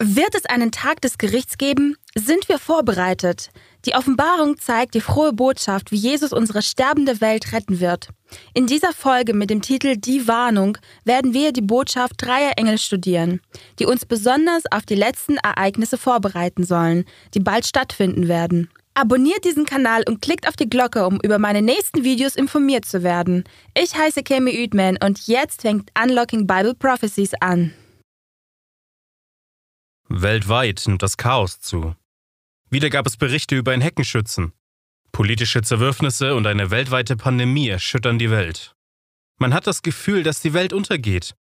Wird es einen Tag des Gerichts geben? Sind wir vorbereitet? Die Offenbarung zeigt die frohe Botschaft, wie Jesus unsere sterbende Welt retten wird. In dieser Folge mit dem Titel Die Warnung werden wir die Botschaft dreier Engel studieren, die uns besonders auf die letzten Ereignisse vorbereiten sollen, die bald stattfinden werden. Abonniert diesen Kanal und klickt auf die Glocke, um über meine nächsten Videos informiert zu werden. Ich heiße Kemi Uedman und jetzt fängt Unlocking Bible Prophecies an. Weltweit nimmt das Chaos zu. Wieder gab es Berichte über ein Heckenschützen. Politische Zerwürfnisse und eine weltweite Pandemie erschüttern die Welt. Man hat das Gefühl, dass die Welt untergeht.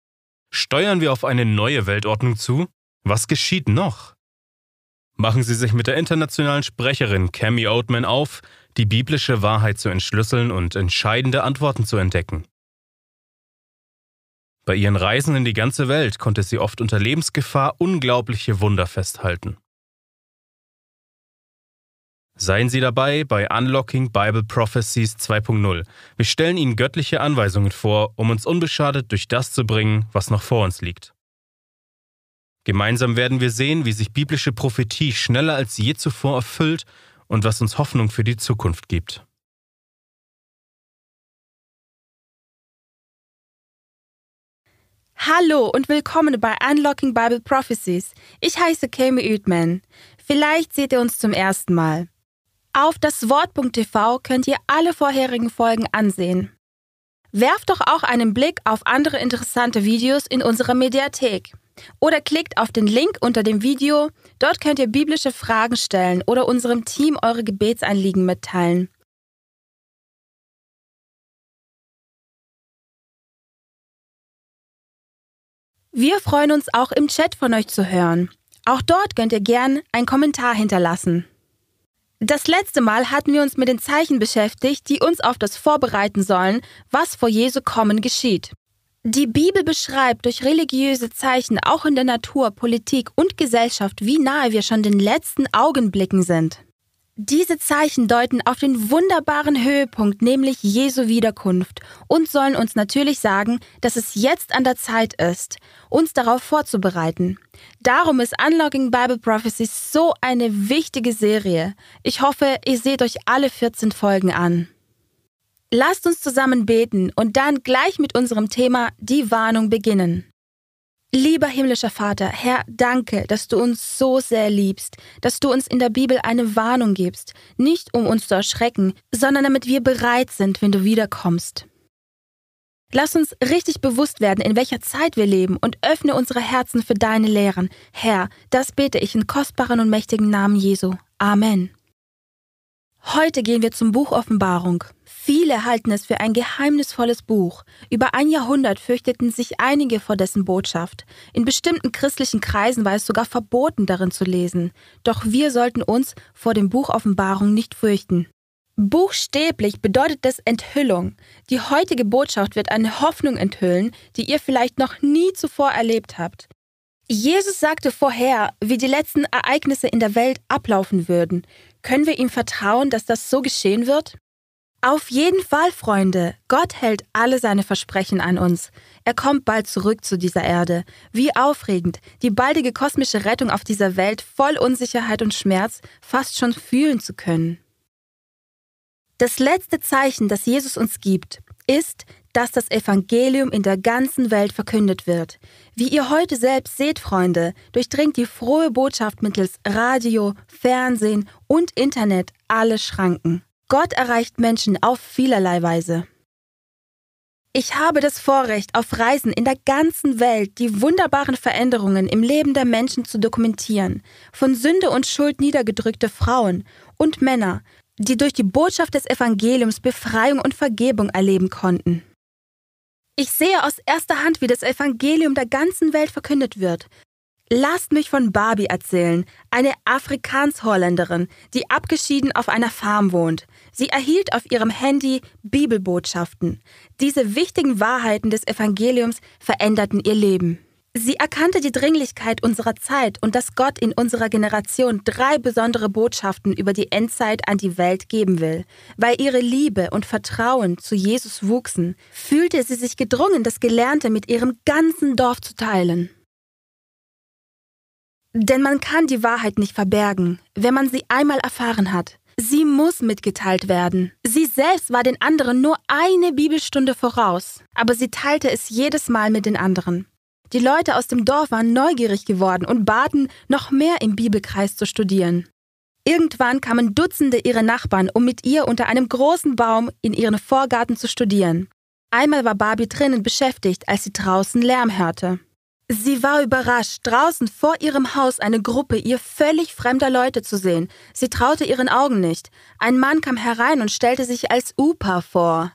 Steuern wir auf eine neue Weltordnung zu? Was geschieht noch? Machen Sie sich mit der internationalen Sprecherin Cami Oatman auf, die biblische Wahrheit zu entschlüsseln und entscheidende Antworten zu entdecken. Bei ihren Reisen in die ganze Welt konnte sie oft unter Lebensgefahr unglaubliche Wunder festhalten. Seien Sie dabei bei Unlocking Bible Prophecies 2.0. Wir stellen Ihnen göttliche Anweisungen vor, um uns unbeschadet durch das zu bringen, was noch vor uns liegt. Gemeinsam werden wir sehen, wie sich biblische Prophetie schneller als je zuvor erfüllt und was uns Hoffnung für die Zukunft gibt. Hallo und willkommen bei Unlocking Bible Prophecies. Ich heiße Kami Uedman. Vielleicht seht ihr uns zum ersten Mal. Auf das Wort.tv könnt ihr alle vorherigen Folgen ansehen. Werft doch auch einen Blick auf andere interessante Videos in unserer Mediathek. Oder klickt auf den Link unter dem Video. Dort könnt ihr biblische Fragen stellen oder unserem Team eure Gebetsanliegen mitteilen. Wir freuen uns auch im Chat von euch zu hören. Auch dort könnt ihr gern einen Kommentar hinterlassen. Das letzte Mal hatten wir uns mit den Zeichen beschäftigt, die uns auf das vorbereiten sollen, was vor Jesu Kommen geschieht. Die Bibel beschreibt durch religiöse Zeichen auch in der Natur, Politik und Gesellschaft, wie nahe wir schon den letzten Augenblicken sind. Diese Zeichen deuten auf den wunderbaren Höhepunkt, nämlich Jesu Wiederkunft, und sollen uns natürlich sagen, dass es jetzt an der Zeit ist, uns darauf vorzubereiten. Darum ist Unlocking Bible Prophecies so eine wichtige Serie. Ich hoffe, ihr seht euch alle 14 Folgen an. Lasst uns zusammen beten und dann gleich mit unserem Thema die Warnung beginnen. Lieber himmlischer Vater, Herr, danke, dass du uns so sehr liebst, dass du uns in der Bibel eine Warnung gibst, nicht um uns zu erschrecken, sondern damit wir bereit sind, wenn du wiederkommst. Lass uns richtig bewusst werden, in welcher Zeit wir leben und öffne unsere Herzen für deine Lehren. Herr, das bete ich in kostbaren und mächtigen Namen Jesu. Amen. Heute gehen wir zum Buch Offenbarung. Viele halten es für ein geheimnisvolles Buch. Über ein Jahrhundert fürchteten sich einige vor dessen Botschaft. In bestimmten christlichen Kreisen war es sogar verboten, darin zu lesen. Doch wir sollten uns vor dem Buch Offenbarung nicht fürchten. Buchstäblich bedeutet es Enthüllung. Die heutige Botschaft wird eine Hoffnung enthüllen, die ihr vielleicht noch nie zuvor erlebt habt. Jesus sagte vorher, wie die letzten Ereignisse in der Welt ablaufen würden. Können wir ihm vertrauen, dass das so geschehen wird? Auf jeden Fall, Freunde. Gott hält alle seine Versprechen an uns. Er kommt bald zurück zu dieser Erde. Wie aufregend, die baldige kosmische Rettung auf dieser Welt voll Unsicherheit und Schmerz fast schon fühlen zu können. Das letzte Zeichen, das Jesus uns gibt, ist, dass das Evangelium in der ganzen Welt verkündet wird. Wie ihr heute selbst seht, Freunde, durchdringt die frohe Botschaft mittels Radio, Fernsehen und Internet alle Schranken. Gott erreicht Menschen auf vielerlei Weise. Ich habe das Vorrecht, auf Reisen in der ganzen Welt die wunderbaren Veränderungen im Leben der Menschen zu dokumentieren, von Sünde und Schuld niedergedrückte Frauen und Männer, die durch die Botschaft des Evangeliums Befreiung und Vergebung erleben konnten. Ich sehe aus erster Hand, wie das Evangelium der ganzen Welt verkündet wird. Lasst mich von Barbie erzählen, eine Afrikaans-Holländerin, die abgeschieden auf einer Farm wohnt. Sie erhielt auf ihrem Handy Bibelbotschaften. Diese wichtigen Wahrheiten des Evangeliums veränderten ihr Leben. Sie erkannte die Dringlichkeit unserer Zeit und dass Gott in unserer Generation drei besondere Botschaften über die Endzeit an die Welt geben will. Weil ihre Liebe und Vertrauen zu Jesus wuchsen, fühlte sie sich gedrungen, das Gelernte mit ihrem ganzen Dorf zu teilen. Denn man kann die Wahrheit nicht verbergen, wenn man sie einmal erfahren hat. Sie muss mitgeteilt werden. Sie selbst war den anderen nur eine Bibelstunde voraus, aber sie teilte es jedes Mal mit den anderen. Die Leute aus dem Dorf waren neugierig geworden und baten, noch mehr im Bibelkreis zu studieren. Irgendwann kamen Dutzende ihrer Nachbarn, um mit ihr unter einem großen Baum in ihren Vorgarten zu studieren. Einmal war Barbie drinnen beschäftigt, als sie draußen Lärm hörte. Sie war überrascht, draußen vor ihrem Haus eine Gruppe ihr völlig fremder Leute zu sehen. Sie traute ihren Augen nicht. Ein Mann kam herein und stellte sich als Upa vor.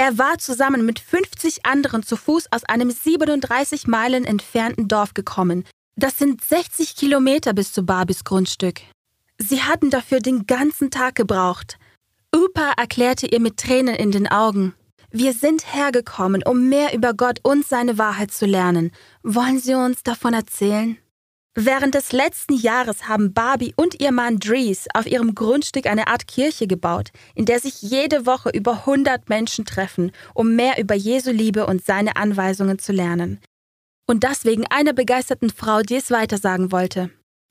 Er war zusammen mit 50 anderen zu Fuß aus einem 37 Meilen entfernten Dorf gekommen. Das sind 60 Kilometer bis zu Barbys Grundstück. Sie hatten dafür den ganzen Tag gebraucht. Upa erklärte ihr mit Tränen in den Augen. Wir sind hergekommen, um mehr über Gott und seine Wahrheit zu lernen. Wollen Sie uns davon erzählen? Während des letzten Jahres haben Barbie und ihr Mann Dries auf ihrem Grundstück eine Art Kirche gebaut, in der sich jede Woche über 100 Menschen treffen, um mehr über Jesu Liebe und seine Anweisungen zu lernen. Und das wegen einer begeisterten Frau, die es weitersagen wollte.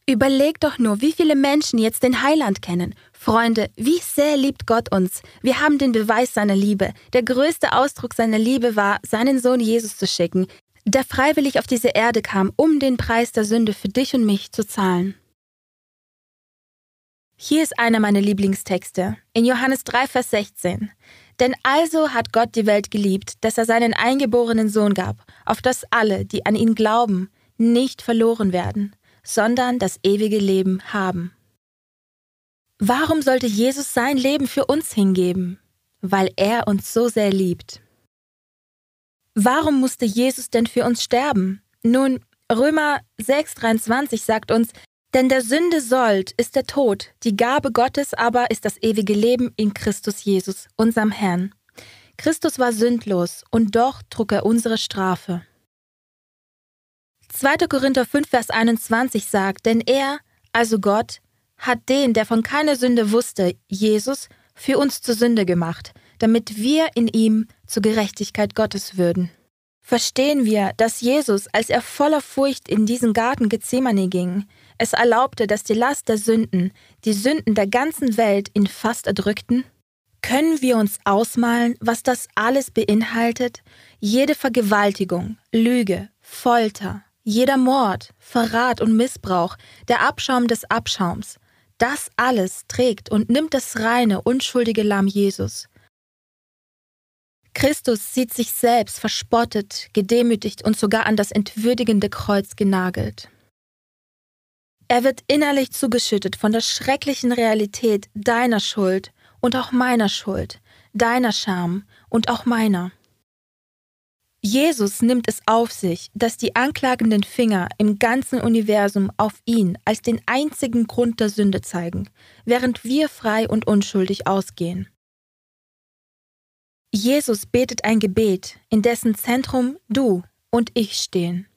Überleg doch nur, wie viele Menschen jetzt den Heiland kennen. Freunde, wie sehr liebt Gott uns. Wir haben den Beweis seiner Liebe. Der größte Ausdruck seiner Liebe war, seinen Sohn Jesus zu schicken, der freiwillig auf diese Erde kam, um den Preis der Sünde für dich und mich zu zahlen. Hier ist einer meiner Lieblingstexte, in Johannes 3, Vers 16. Denn also hat Gott die Welt geliebt, dass er seinen eingeborenen Sohn gab, auf dass alle, die an ihn glauben, nicht verloren werden, sondern das ewige Leben haben. Warum sollte Jesus sein Leben für uns hingeben? Weil er uns so sehr liebt. Warum musste Jesus denn für uns sterben? Nun, Römer 6,23 sagt uns, denn der Sünde sollt ist der Tod, die Gabe Gottes aber ist das ewige Leben in Christus Jesus, unserem Herrn. Christus war sündlos und doch trug er unsere Strafe. 2. Korinther 5, Vers 21 sagt, denn er, also Gott, hat den, der von keiner Sünde wusste, Jesus, für uns zur Sünde gemacht, damit wir in ihm zur Gerechtigkeit Gottes würden. Verstehen wir, dass Jesus, als er voller Furcht in diesen Garten Gethsemane ging, es erlaubte, dass die Last der Sünden, die Sünden der ganzen Welt ihn fast erdrückten? Können wir uns ausmalen, was das alles beinhaltet? Jede Vergewaltigung, Lüge, Folter, jeder Mord, Verrat und Missbrauch, der Abschaum des Abschaums, das alles trägt und nimmt das reine, unschuldige Lamm Jesus. Christus sieht sich selbst verspottet, gedemütigt und sogar an das entwürdigende Kreuz genagelt. Er wird innerlich zugeschüttet von der schrecklichen Realität deiner Schuld und auch meiner Schuld, deiner Scham und auch meiner. Jesus nimmt es auf sich, dass die anklagenden Finger im ganzen Universum auf ihn als den einzigen Grund der Sünde zeigen, während wir frei und unschuldig ausgehen. Jesus betet ein Gebet, in dessen Zentrum du und ich stehen.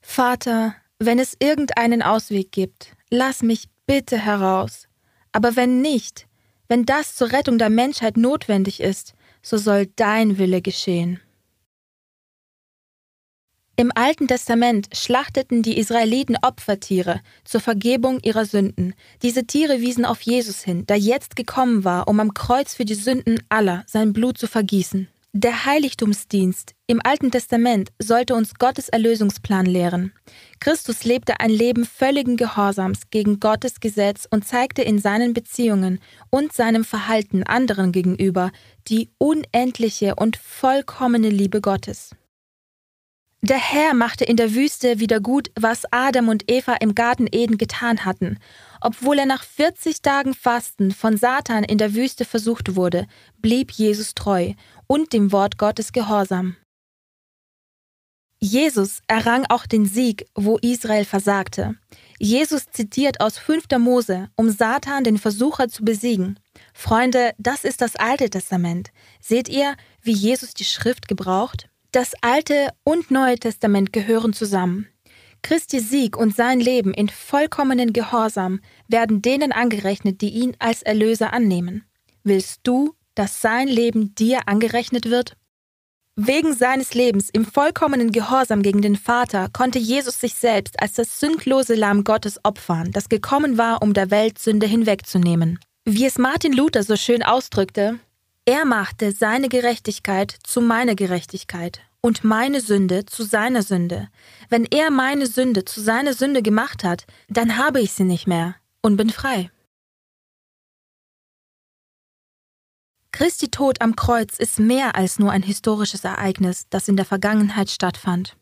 Vater, wenn es irgendeinen Ausweg gibt, lass mich bitte heraus. Aber wenn nicht, wenn das zur Rettung der Menschheit notwendig ist, so soll dein Wille geschehen. Im Alten Testament schlachteten die Israeliten Opfertiere zur Vergebung ihrer Sünden. Diese Tiere wiesen auf Jesus hin, der jetzt gekommen war, um am Kreuz für die Sünden aller sein Blut zu vergießen. Der Heiligtumsdienst im Alten Testament sollte uns Gottes Erlösungsplan lehren. Christus lebte ein Leben völligen Gehorsams gegen Gottes Gesetz und zeigte in seinen Beziehungen und seinem Verhalten anderen gegenüber die unendliche und vollkommene Liebe Gottes. Der Herr machte in der Wüste wieder gut, was Adam und Eva im Garten Eden getan hatten. Obwohl er nach 40 Tagen Fasten von Satan in der Wüste versucht wurde, blieb Jesus treu und dem Wort Gottes gehorsam. Jesus errang auch den Sieg, wo Israel versagte. Jesus zitiert aus 5. Mose, um Satan, den Versucher, zu besiegen. Freunde, das ist das Alte Testament. Seht ihr, wie Jesus die Schrift gebraucht? Das Alte und Neue Testament gehören zusammen. Christi Sieg und sein Leben in vollkommenen Gehorsam werden denen angerechnet, die ihn als Erlöser annehmen. Willst du, dass sein Leben dir angerechnet wird? Wegen seines Lebens im vollkommenen Gehorsam gegen den Vater konnte Jesus sich selbst als das sündlose Lamm Gottes opfern, das gekommen war, um der Welt Sünde hinwegzunehmen. Wie es Martin Luther so schön ausdrückte, er machte seine Gerechtigkeit zu meiner Gerechtigkeit und meine Sünde zu seiner Sünde. Wenn er meine Sünde zu seiner Sünde gemacht hat, dann habe ich sie nicht mehr und bin frei. Christi Tod am Kreuz ist mehr als nur ein historisches Ereignis, das in der Vergangenheit stattfand.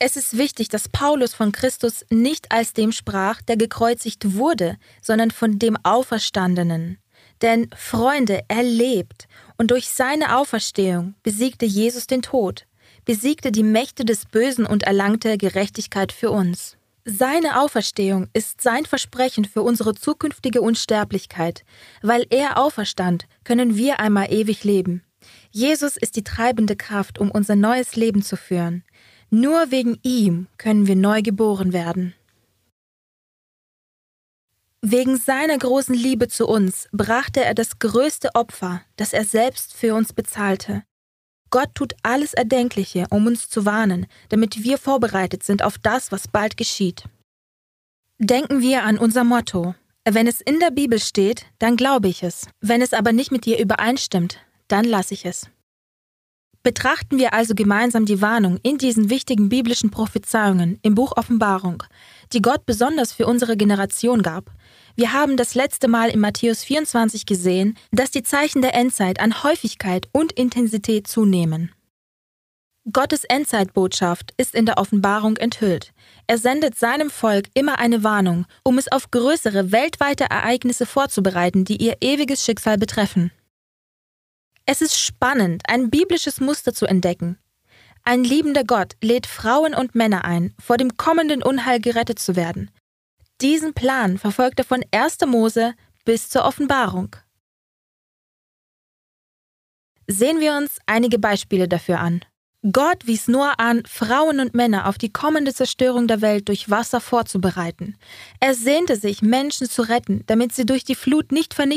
Es ist wichtig, dass Paulus von Christus nicht als dem sprach, der gekreuzigt wurde, sondern von dem Auferstandenen. Denn, Freunde, er lebt, und durch seine Auferstehung besiegte Jesus den Tod, besiegte die Mächte des Bösen und erlangte Gerechtigkeit für uns. Seine Auferstehung ist sein Versprechen für unsere zukünftige Unsterblichkeit. Weil er auferstand, können wir einmal ewig leben. Jesus ist die treibende Kraft, um unser neues Leben zu führen. Nur wegen ihm können wir neu geboren werden. Wegen seiner großen Liebe zu uns brachte er das größte Opfer, das er selbst für uns bezahlte. Gott tut alles Erdenkliche, um uns zu warnen, damit wir vorbereitet sind auf das, was bald geschieht. Denken wir an unser Motto. Wenn es in der Bibel steht, dann glaube ich es. Wenn es aber nicht mit ihr übereinstimmt, dann lasse ich es. Betrachten wir also gemeinsam die Warnung in diesen wichtigen biblischen Prophezeiungen im Buch Offenbarung, die Gott besonders für unsere Generation gab, wir haben das letzte Mal in Matthäus 24 gesehen, dass die Zeichen der Endzeit an Häufigkeit und Intensität zunehmen. Gottes Endzeitbotschaft ist in der Offenbarung enthüllt. Er sendet seinem Volk immer eine Warnung, um es auf größere weltweite Ereignisse vorzubereiten, die ihr ewiges Schicksal betreffen. Es ist spannend, ein biblisches Muster zu entdecken. Ein liebender Gott lädt Frauen und Männer ein, vor dem kommenden Unheil gerettet zu werden. Diesen Plan verfolgt er von 1. Mose bis zur Offenbarung. Sehen wir uns einige Beispiele dafür an. Gott wies Noah an, Frauen und Männer auf die kommende Zerstörung der Welt durch Wasser vorzubereiten. Er sehnte sich, Menschen zu retten, damit sie durch die Flut nicht vernichtet